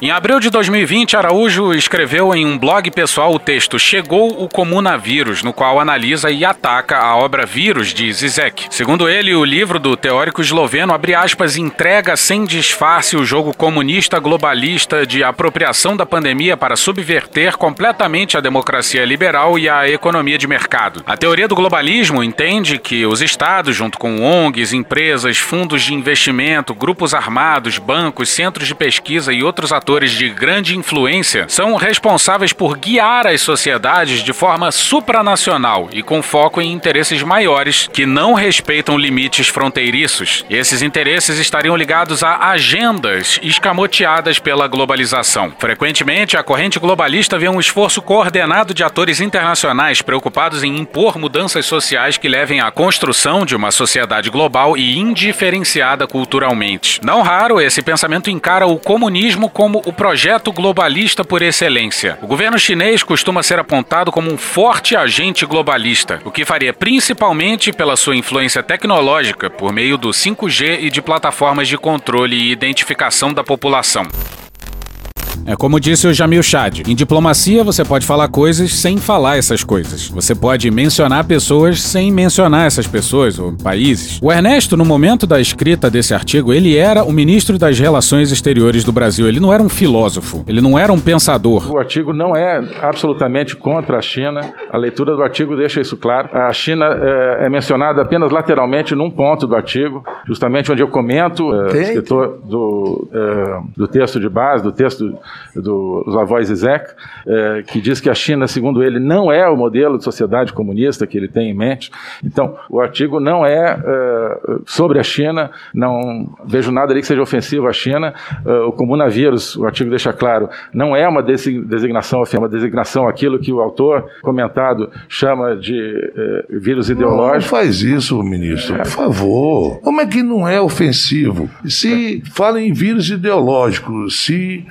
Em abril de 2020, Araújo escreveu em um blog pessoal o texto Chegou o Comunavírus, no qual analisa e ataca a obra Vírus de Zizek. Segundo ele, o livro do teórico esloveno, abre aspas, entrega sem disfarce o jogo comunista globalista de apropriação da pandemia para subverter completamente a democracia liberal e a economia de mercado. A teoria do globalismo entende que os estados, junto com ONGs, empresas, fundos de investimento, grupos armados, bancos, centros de pesquisa e outros atores de grande influência são responsáveis por guiar as sociedades de forma supranacional e com foco em interesses maiores que não respeitam limites fronteiriços. Esses interesses estariam ligados a agendas escamoteadas pela globalização. Frequentemente, a corrente globalista vê um esforço coordenado de atores internacionais preocupados em impor mudanças sociais que levem à construção de uma sociedade global e indiferenciada culturalmente. Não raro, esse pensamento encara o comunismo como o projeto globalista por excelência. O governo chinês costuma ser apontado como um forte agente globalista, o que faria principalmente pela sua influência tecnológica por meio do 5G e de plataformas de controle e identificação da população. É como disse o Jamil Chad. Em diplomacia, você pode falar coisas sem falar essas coisas. Você pode mencionar pessoas sem mencionar essas pessoas ou países. O Ernesto, no momento da escrita desse artigo, ele era o ministro das Relações Exteriores do Brasil. Ele não era um filósofo. Ele não era um pensador. O artigo não é absolutamente contra a China. A leitura do artigo deixa isso claro. A China é, é mencionada apenas lateralmente num ponto do artigo, justamente onde eu comento, é, escritor do, é, do texto de base, do texto do Slavoj Zizek, é, que diz que a China, segundo ele, não é o modelo de sociedade comunista que ele tem em mente. Então, o artigo não é, é sobre a China, não vejo nada ali que seja ofensivo à China. É, o comunavírus, o artigo deixa claro, não é uma designação, é uma designação aquilo que o autor comentado chama de é, vírus ideológico. Não faz isso, ministro, por favor. Como é que não é ofensivo? Se fala em vírus ideológico, se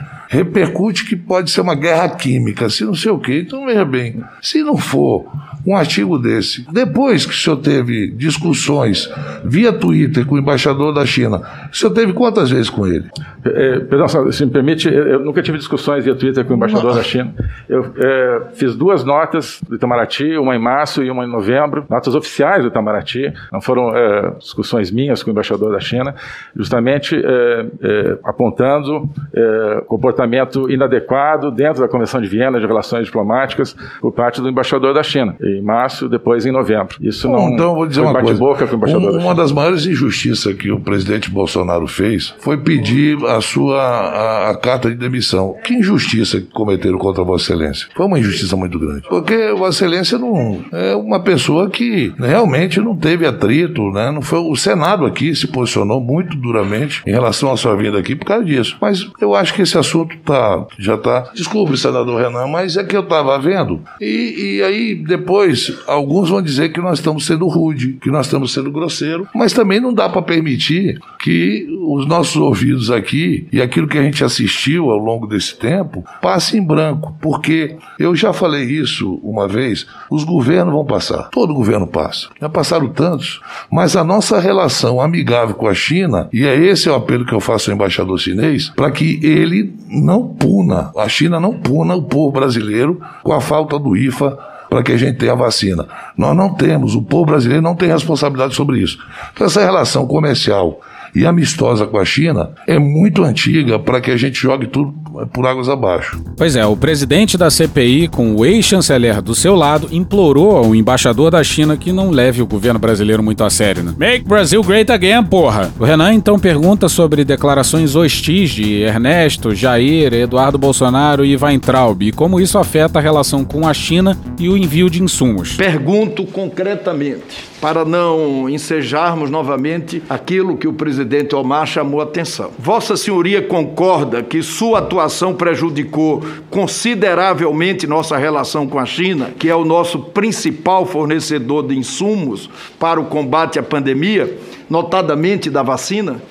repercute que pode ser uma guerra química, se não sei o quê. Então, veja bem, se não for um artigo desse, depois que o senhor teve discussões via Twitter com o embaixador da China, o senhor teve quantas vezes com ele? É, perdão, se me permite, eu, nunca tive discussões via Twitter com o embaixador da China. Eu é, fiz duas notas do Itamaraty, uma em março e uma em novembro, notas oficiais do Itamaraty, não foram é, discussões minhas com o embaixador da China, justamente é, é, apontando é, comportamento inadequado dentro da Convenção de Viena de Relações Diplomáticas por parte do embaixador da China, em março, depois em novembro. Isso Bom, não então, vou dizer uma coisa. bate-boca com o embaixador Um- uma das maiores injustiças que o presidente Bolsonaro fez foi pedir a sua a, a carta de demissão. Que injustiça que cometeram contra Vossa Excelência? Foi uma injustiça muito grande. Porque Vossa Excelência não é uma pessoa que realmente não teve atrito, né? Não foi o Senado aqui se posicionou muito duramente em relação à sua vinda aqui por causa disso. Mas eu acho que esse assunto tá já tá. Desculpe, senador Renan, mas é que eu estava vendo e, e aí depois depois, alguns vão dizer que nós estamos sendo rude, que nós estamos sendo grosseiro, mas também não dá para permitir que os nossos ouvidos aqui e aquilo que a gente assistiu ao longo desse tempo passe em branco, porque eu já falei isso uma vez, os governos vão passar, todo governo passa. Já passaram tantos, mas a nossa relação amigável com a China, e é esse o apelo que eu faço ao embaixador chinês, para que ele não puna, a China não puna o povo brasileiro com a falta do IFA para que a gente tenha a vacina. Nós não temos, o povo brasileiro não tem responsabilidade sobre isso. Então, essa relação comercial e amistosa com a China é muito antiga para que a gente jogue tudo por águas abaixo. Pois é, o presidente da CPI, com o ex-chanceler do seu lado, implorou ao embaixador da China que não leve o governo brasileiro muito a sério, né? Make Brazil great again, porra! O Renan então pergunta sobre declarações hostis de Ernesto, Jair, Eduardo Bolsonaro e Weintraub e como isso afeta a relação com a China e o envio de insumos. Pergunto concretamente para não ensejarmos novamente aquilo que o presidente Omar chamou a atenção. Vossa Senhoria concorda que sua atuação prejudicou consideravelmente nossa relação com a China, que é o nosso principal fornecedor de insumos para o combate à pandemia, notadamente da vacina?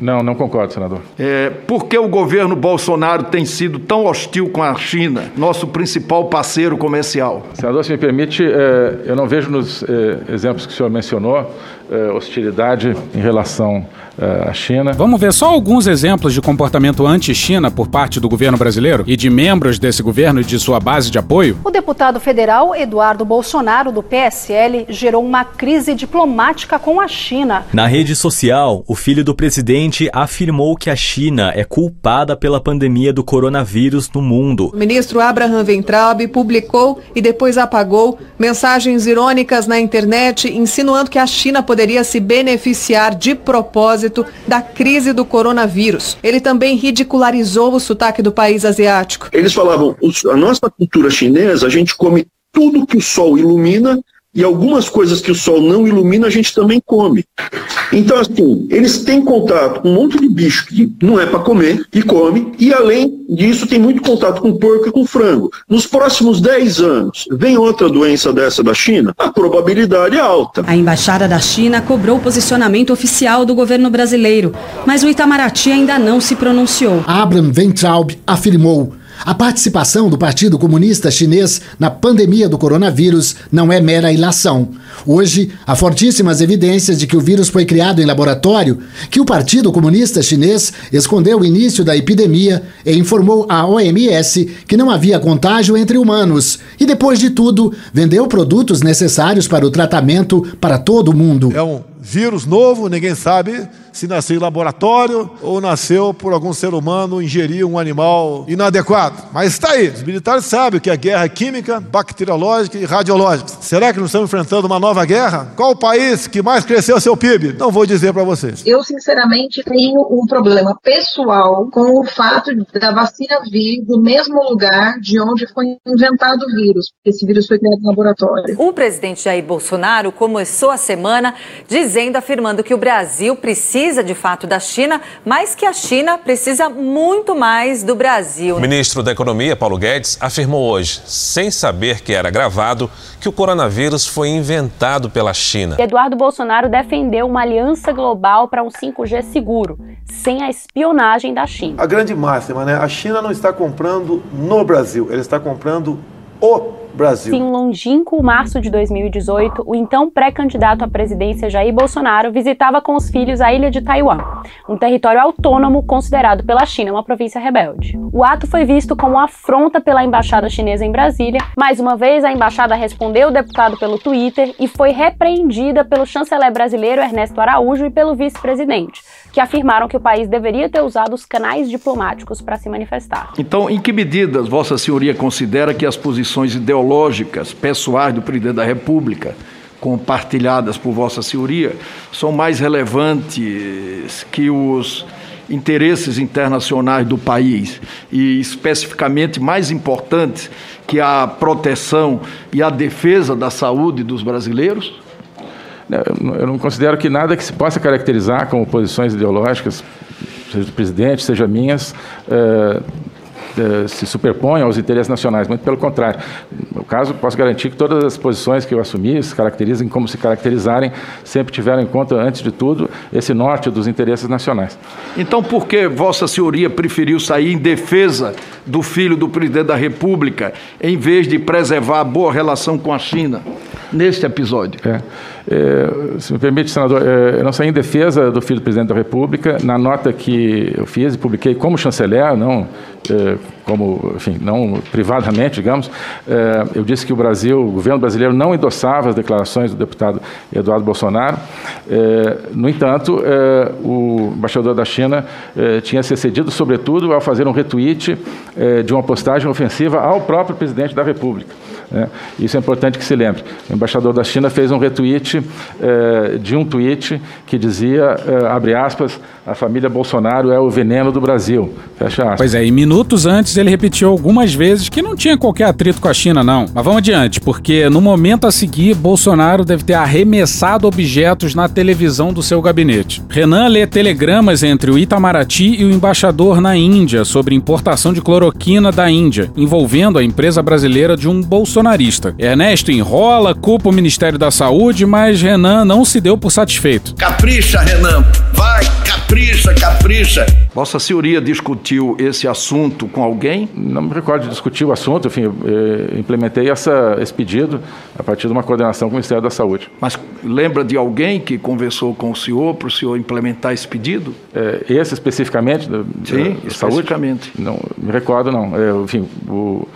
Não, não concordo, senador. É, por que o governo Bolsonaro tem sido tão hostil com a China, nosso principal parceiro comercial? Senador, se me permite, é, eu não vejo nos é, exemplos que o senhor mencionou hostilidade em relação é, à China. Vamos ver só alguns exemplos de comportamento anti-China por parte do governo brasileiro e de membros desse governo e de sua base de apoio? O deputado federal Eduardo Bolsonaro, do PSL, gerou uma crise diplomática com a China. Na rede social, o filho do presidente afirmou que a China é culpada pela pandemia do coronavírus no mundo. O ministro Abraham Weintraub publicou e depois apagou mensagens irônicas na internet insinuando que a China poderia se beneficiar de propósito da crise do coronavírus. Ele também ridicularizou o sotaque do país asiático. Eles falavam, a nossa cultura chinesa, a gente come tudo que o sol ilumina e algumas coisas que o sol não ilumina a gente também come. Então, assim, eles têm contato com um monte de bicho que não é para comer e come, e além disso, tem muito contato com porco e com frango. Nos próximos 10 anos, vem outra doença dessa da China? A probabilidade é alta. A embaixada da China cobrou o posicionamento oficial do governo brasileiro, mas o Itamaraty ainda não se pronunciou. Abraham Weintraub afirmou. A participação do Partido Comunista Chinês na pandemia do coronavírus não é mera ilação. Hoje, há fortíssimas evidências de que o vírus foi criado em laboratório, que o Partido Comunista Chinês escondeu o início da epidemia e informou à OMS que não havia contágio entre humanos e, depois de tudo, vendeu produtos necessários para o tratamento para todo o mundo. É um vírus novo, ninguém sabe se nasceu em laboratório ou nasceu por algum ser humano ingerir um animal inadequado. Mas está aí, os militares sabem o que é guerra química, bacteriológica e radiológica. Será que não estamos enfrentando uma nova guerra? Qual o país que mais cresceu seu PIB? Não vou dizer para vocês. Eu, sinceramente, tenho um problema pessoal com o fato da vacina vir do mesmo lugar de onde foi inventado o vírus, porque esse vírus foi criado em laboratório. O presidente Jair Bolsonaro começou a semana dizendo, afirmando que o Brasil precisa precisa de fato da China, mas que a China precisa muito mais do Brasil. O ministro da Economia, Paulo Guedes, afirmou hoje, sem saber que era gravado, que o coronavírus foi inventado pela China. Eduardo Bolsonaro defendeu uma aliança global para um 5G seguro, sem a espionagem da China. A grande máxima, né? A China não está comprando no Brasil, ela está comprando o Brasil. Em longínquo março de 2018, o então pré-candidato à presidência Jair Bolsonaro visitava com os filhos a ilha de Taiwan, um território autônomo considerado pela China uma província rebelde. O ato foi visto como afronta pela embaixada chinesa em Brasília. Mais uma vez, a embaixada respondeu o deputado pelo Twitter e foi repreendida pelo chanceler brasileiro Ernesto Araújo e pelo vice-presidente, que afirmaram que o país deveria ter usado os canais diplomáticos para se manifestar. Então, em que medidas Vossa Senhoria considera que as posições ideológicas pessoais do presidente da República, compartilhadas por Vossa Senhoria, são mais relevantes que os interesses internacionais do país e especificamente mais importantes que a proteção e a defesa da saúde dos brasileiros? Eu não considero que nada que se possa caracterizar como posições ideológicas, seja do presidente, seja minhas, eh, se superpõem aos interesses nacionais, muito pelo contrário. No caso, posso garantir que todas as posições que eu assumi se caracterizem como se caracterizarem, sempre tiveram em conta, antes de tudo, esse norte dos interesses nacionais. Então, por que Vossa Senhoria preferiu sair em defesa do filho do presidente da República, em vez de preservar a boa relação com a China, neste episódio? É. É, se me permite, senador, é, eu não saí em defesa do filho do presidente da República. Na nota que eu fiz e publiquei como chanceler, não é, como, enfim, não privadamente, digamos, é, eu disse que o Brasil, o governo brasileiro, não endossava as declarações do deputado Eduardo Bolsonaro. É, no entanto, é, o embaixador da China tinha se excedido, sobretudo, ao fazer um retweet de uma postagem ofensiva ao próprio presidente da República. Né? Isso é importante que se lembre. O embaixador da China fez um retweet eh, de um tweet que dizia, eh, abre aspas, a família Bolsonaro é o veneno do Brasil. Fecha aspas. Pois é, e minutos antes ele repetiu algumas vezes que não tinha qualquer atrito com a China, não. Mas vamos adiante, porque no momento a seguir, Bolsonaro deve ter arremessado objetos na televisão do seu gabinete. Renan lê telegramas entre o Itamaraty e o embaixador na Índia sobre importação de cloroquina da Índia, envolvendo a empresa brasileira de um bolsonarista. Ernesto enrola, culpa o Ministério da Saúde, mas Renan não se deu por satisfeito. Capricha, Renan. Vai, capricha, capricha. Vossa Senhoria discutiu esse assunto com alguém? Não me recordo de discutir o assunto, enfim, eu, eh, implementei essa, esse pedido a partir de uma coordenação com o Ministério da Saúde. Mas lembra de alguém que conversou com o senhor para o senhor implementar esse pedido? É, esse especificamente? Da, Sim, da especificamente. Saúde? Não, me recordo não. É, enfim, o,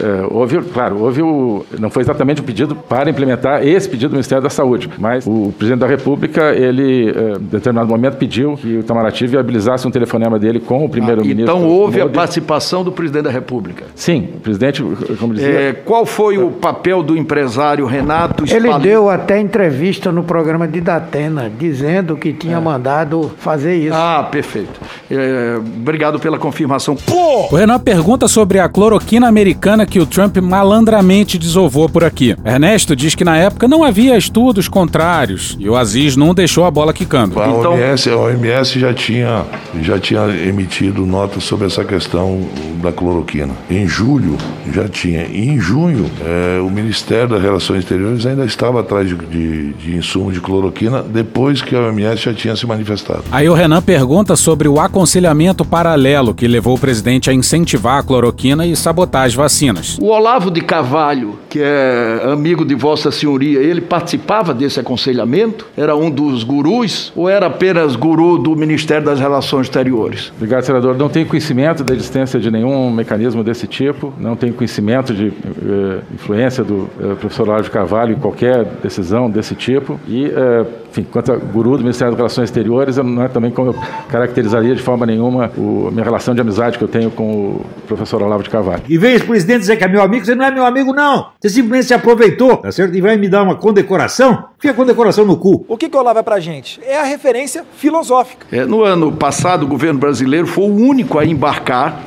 é, houve, claro, houve o, não foi exatamente o pedido para implementar esse pedido do Ministério da Saúde, mas o presidente da República, ele, é, em determinado momento, pediu que o Itamaraty viabilizasse um telefonema dele com o primeiro-ministro. Ah, então houve Modi. a participação do presidente da República? Sim, o presidente, como dizia... É, qual foi o papel do empresário Renato Ele deu até entrevista no programa de Datena, dizendo que tinha é. mandado fazer isso. Ah, perfeito. É, obrigado pela confirmação. Pô! O Renan pergunta sobre a cloroquina americana que o Trump malandramente desovou por aqui. Ernesto diz que na época não havia estudos contrários e o Aziz não deixou a bola quicando. A então... OMS, a OMS já tinha, já tinha emitido nota sobre essa questão da cloroquina. Em julho já tinha. E em junho, é, o Ministério das Relações Exteriores ainda estava atrás de, de, de insumo de cloroquina depois que a OMS já tinha se manifestado. Aí o Renan pergunta sobre o aconselhamento paralelo que levou o presidente a incentivar a cloroquina e sabotar as vacinas. O Olavo de Carvalho, que é amigo de Vossa Senhoria, ele participava desse aconselhamento? Era um dos gurus ou era apenas guru do Ministério das Relações Exteriores? Obrigado, senador. Não tenho conhecimento da existência de nenhum mecanismo desse tipo, não tenho conhecimento de eh, influência do eh, professor Olavo de Carvalho em qualquer decisão desse tipo e eh, enfim, quanto a guru do Ministério das Relações Exteriores, não é também como eu caracterizaria de forma nenhuma a minha relação de amizade que eu tenho com o professor Olavo de Carvalho. E veio esse presidente dizer que é meu amigo, você não é meu amigo, não. Você simplesmente se aproveitou, tá certo? E vai me dar uma condecoração? Fica a condecoração no cu. O que, que o Olavo é pra gente? É a referência filosófica. É, no ano passado, o governo brasileiro foi o único a embarcar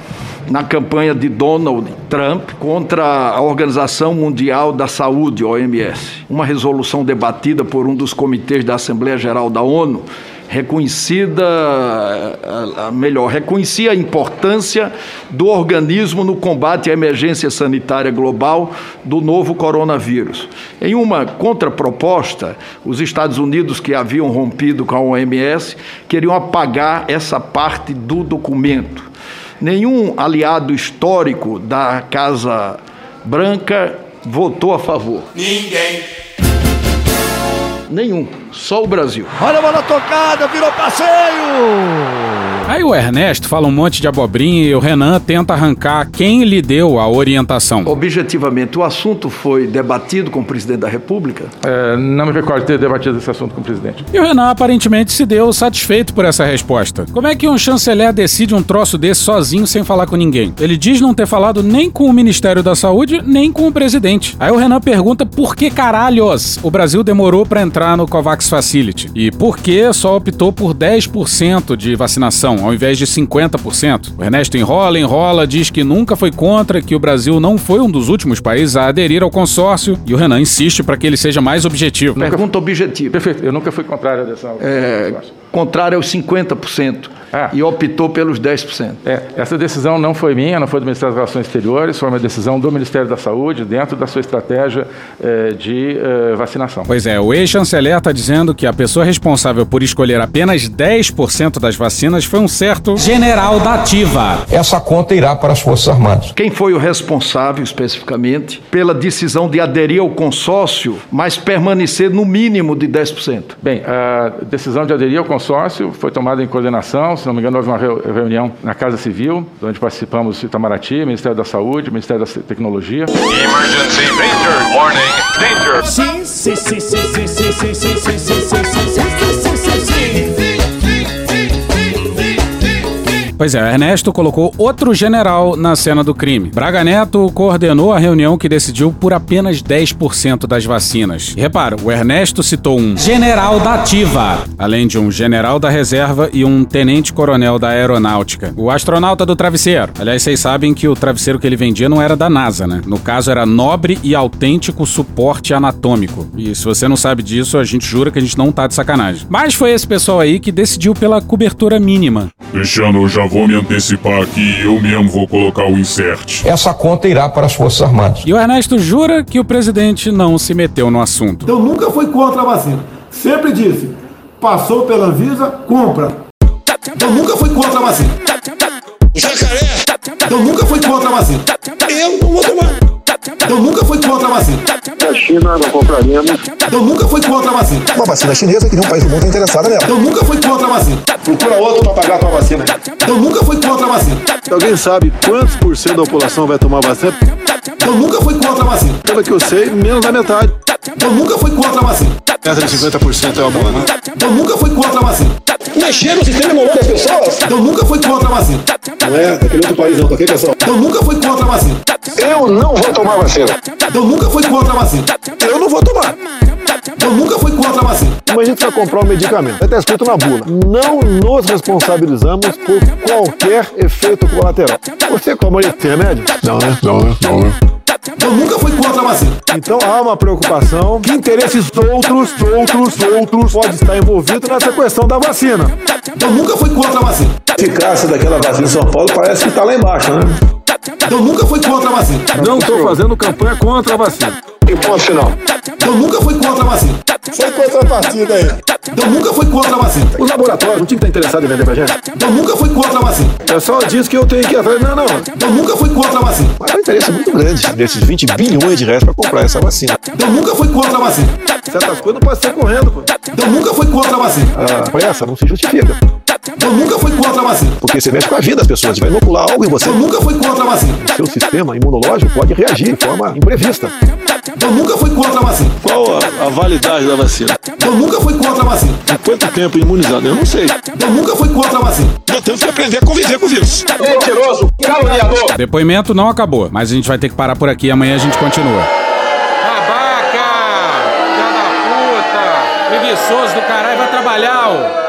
na campanha de Donald Trump contra a Organização Mundial da Saúde, OMS. Uma resolução debatida por um dos comitês da Assembleia Geral da ONU reconhecida, melhor, reconhecia a importância do organismo no combate à emergência sanitária global do novo coronavírus. Em uma contraproposta, os Estados Unidos, que haviam rompido com a OMS, queriam apagar essa parte do documento nenhum aliado histórico da Casa Branca votou a favor. Ninguém. Nenhum, só o Brasil. Olha a bola tocada, virou passeio! Aí o Ernesto fala um monte de abobrinha e o Renan tenta arrancar quem lhe deu a orientação. Objetivamente, o assunto foi debatido com o presidente da República? É, não me recordo de ter debatido esse assunto com o presidente. E o Renan aparentemente se deu satisfeito por essa resposta. Como é que um chanceler decide um troço desse sozinho sem falar com ninguém? Ele diz não ter falado nem com o Ministério da Saúde, nem com o presidente. Aí o Renan pergunta por que caralhos o Brasil demorou para entrar no COVAX Facility e por que só optou por 10% de vacinação ao invés de 50%. O Ernesto enrola, enrola, diz que nunca foi contra, que o Brasil não foi um dos últimos países a aderir ao consórcio e o Renan insiste para que ele seja mais objetivo. Pergunta objetiva. Perfeito, eu nunca fui contrário dessa. É, contrário aos 50%. Ah. e optou pelos 10%. É, essa decisão não foi minha, não foi do Ministério das Relações Exteriores, foi uma decisão do Ministério da Saúde dentro da sua estratégia eh, de eh, vacinação. Pois é, o ex-chanceler está dizendo que a pessoa responsável por escolher apenas 10% das vacinas foi um certo general da ativa. Essa conta irá para as Forças Armadas. Quem foi o responsável, especificamente, pela decisão de aderir ao consórcio, mas permanecer no mínimo de 10%? Bem, a decisão de aderir ao consórcio foi tomada em coordenação, se não me engano, houve uma reunião na Casa Civil, onde participamos Itamaraty, Ministério da Saúde, Ministério da Tecnologia. Emergency danger warning danger. Sim, sim, sim, sim, sim, sim, sim, sim, sim, sim, sim, sim, Pois é, Ernesto colocou outro general na cena do crime. Braga Neto coordenou a reunião que decidiu por apenas 10% das vacinas. E repara, o Ernesto citou um general da ativa, além de um general da reserva e um tenente-coronel da aeronáutica. O astronauta do travesseiro. Aliás, vocês sabem que o travesseiro que ele vendia não era da NASA, né? No caso, era nobre e autêntico suporte anatômico. E se você não sabe disso, a gente jura que a gente não tá de sacanagem. Mas foi esse pessoal aí que decidiu pela cobertura mínima. Já vou me antecipar aqui e eu mesmo vou colocar o insert. Essa conta irá para as Forças Armadas. E o Ernesto jura que o presidente não se meteu no assunto. Eu nunca fui contra a vacina. Sempre disse, passou pela Anvisa, compra. Eu nunca fui contra a vacina. Jacaré! Eu nunca fui contra a vacina. Eu não vou tomar. Eu nunca fui contra a vacina. A China não compraríamos. Eu nunca fui contra a vacina. Uma vacina chinesa que nenhum país do mundo é interessado nela. Eu nunca fui contra a vacina. Procura outro para pagar a tua vacina. Eu nunca fui contra a vacina. Alguém sabe quantos por cento da população vai tomar vacina? Eu nunca fui contra a vacina. Pelo que eu sei, menos da metade. Eu nunca fui contra a vacina. Essa de 50% é uma boa, né? Eu nunca fui contra a vacina. Mexer no sistema imunológico das pessoas. Eu nunca fui contra a vacina. Não é daquele outro país não, tá ok, pessoal? Eu nunca fui contra a vacina. Eu não vou tomar vacina. Eu nunca fui contra a vacina. Eu não vou tomar. Eu nunca fui contra a vacina. Como a gente vai comprar um medicamento? Estar escrito na bula. Não nos responsabilizamos por qualquer efeito colateral. Você como tem remédio? Não, né? Não, né? Não, né? Eu nunca fui contra a vacina. Então há uma preocupação que interesses outros, outros, outros pode estar envolvido nessa questão da vacina. Eu nunca fui contra a vacina. A eficácia daquela vacina em São Paulo parece que está lá embaixo, né? Eu nunca fui contra a vacina. Não estou fazendo campanha contra a vacina. E ponto final. Eu nunca fui contra a vacina. Foi contra a partida aí. Eu nunca fui contra a vacina. Os laboratórios não tinham que estar interessados em vender pra gente? Eu nunca fui contra a vacina. O pessoal diz que eu tenho que ir atrás. Não, não. Eu nunca fui contra a vacina. Mas é um interesse muito grande desses 20 bilhões de reais para comprar essa vacina. Eu nunca fui contra a vacina. Certas coisas não podem ser correndo, pô. Eu nunca fui contra a vacina. Ah, foi essa, não se justifica. Eu nunca fui contra a vacina. Porque você mexe com a vida das pessoas, vai inocular algo em você. Eu nunca fui contra a vacina. Seu sistema imunológico pode reagir de forma imprevista. Eu nunca fui contra a vacina. Qual a, a validade da vacina? Eu nunca fui contra a vacina. Há quanto tempo imunizado? Eu não sei. Eu nunca fui contra a vacina. Temos que aprender a conviver com o vírus. Mentiroso, caluniador. Depoimento não acabou, mas a gente vai ter que parar por aqui e amanhã a gente continua. Babaca! Filha da puta! Preguiçoso do caralho, vai trabalhar, ô!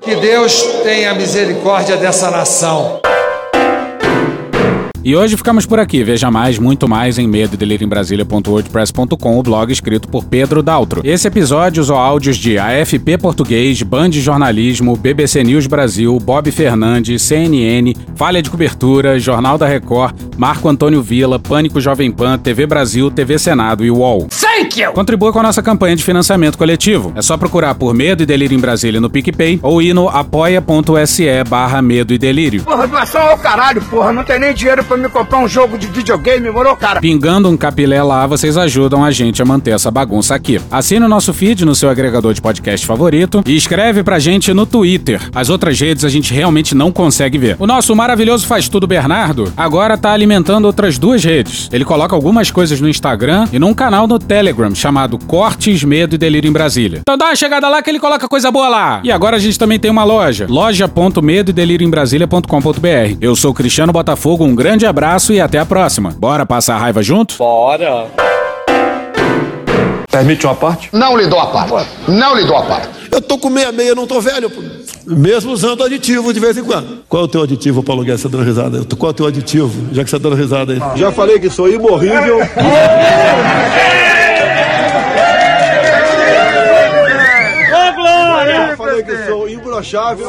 Que Deus tenha misericórdia dessa nação. E hoje ficamos por aqui. Veja mais, muito mais em medo o blog escrito por Pedro Daltro. Esse episódio usou áudios de AFP Português, Band Jornalismo, BBC News Brasil, Bob Fernandes, CNN, Falha de Cobertura, Jornal da Record, Marco Antônio Vila, Pânico Jovem Pan, TV Brasil, TV Senado e UOL. Thank you! Contribua com a nossa campanha de financiamento coletivo. É só procurar por Medo e Delírio em Brasília no PicPay ou ir no apoia.se barra Medo e Delírio. Porra, doação ao caralho, porra. Não tem nem dinheiro pra me comprar um jogo de videogame, moro, cara? Pingando um capilé lá, vocês ajudam a gente a manter essa bagunça aqui. Assine o nosso feed no seu agregador de podcast favorito e escreve pra gente no Twitter. As outras redes a gente realmente não consegue ver. O nosso maravilhoso Faz Tudo Bernardo agora tá alimentando outras duas redes. Ele coloca algumas coisas no Instagram e num canal no Telegram chamado Cortes, Medo e Delírio em Brasília. Então dá uma chegada lá que ele coloca coisa boa lá. E agora a gente também tem uma loja, loja.medo delírio em Brasília.com.br. Eu sou Cristiano Botafogo, um grande abraço e até a próxima. Bora passar a raiva junto? Bora! Permite uma parte? Não lhe dou a parte. Não lhe dou a parte. Eu tô com meia meia, não tô velho. Mesmo usando aditivo de vez em quando. Qual é o teu aditivo, Paulo Guedes, você tá dando risada? Qual é o teu aditivo, já que você tá dando risada aí? Já falei que sou imorrível. Ô, Glória! falei que sou imbrochável.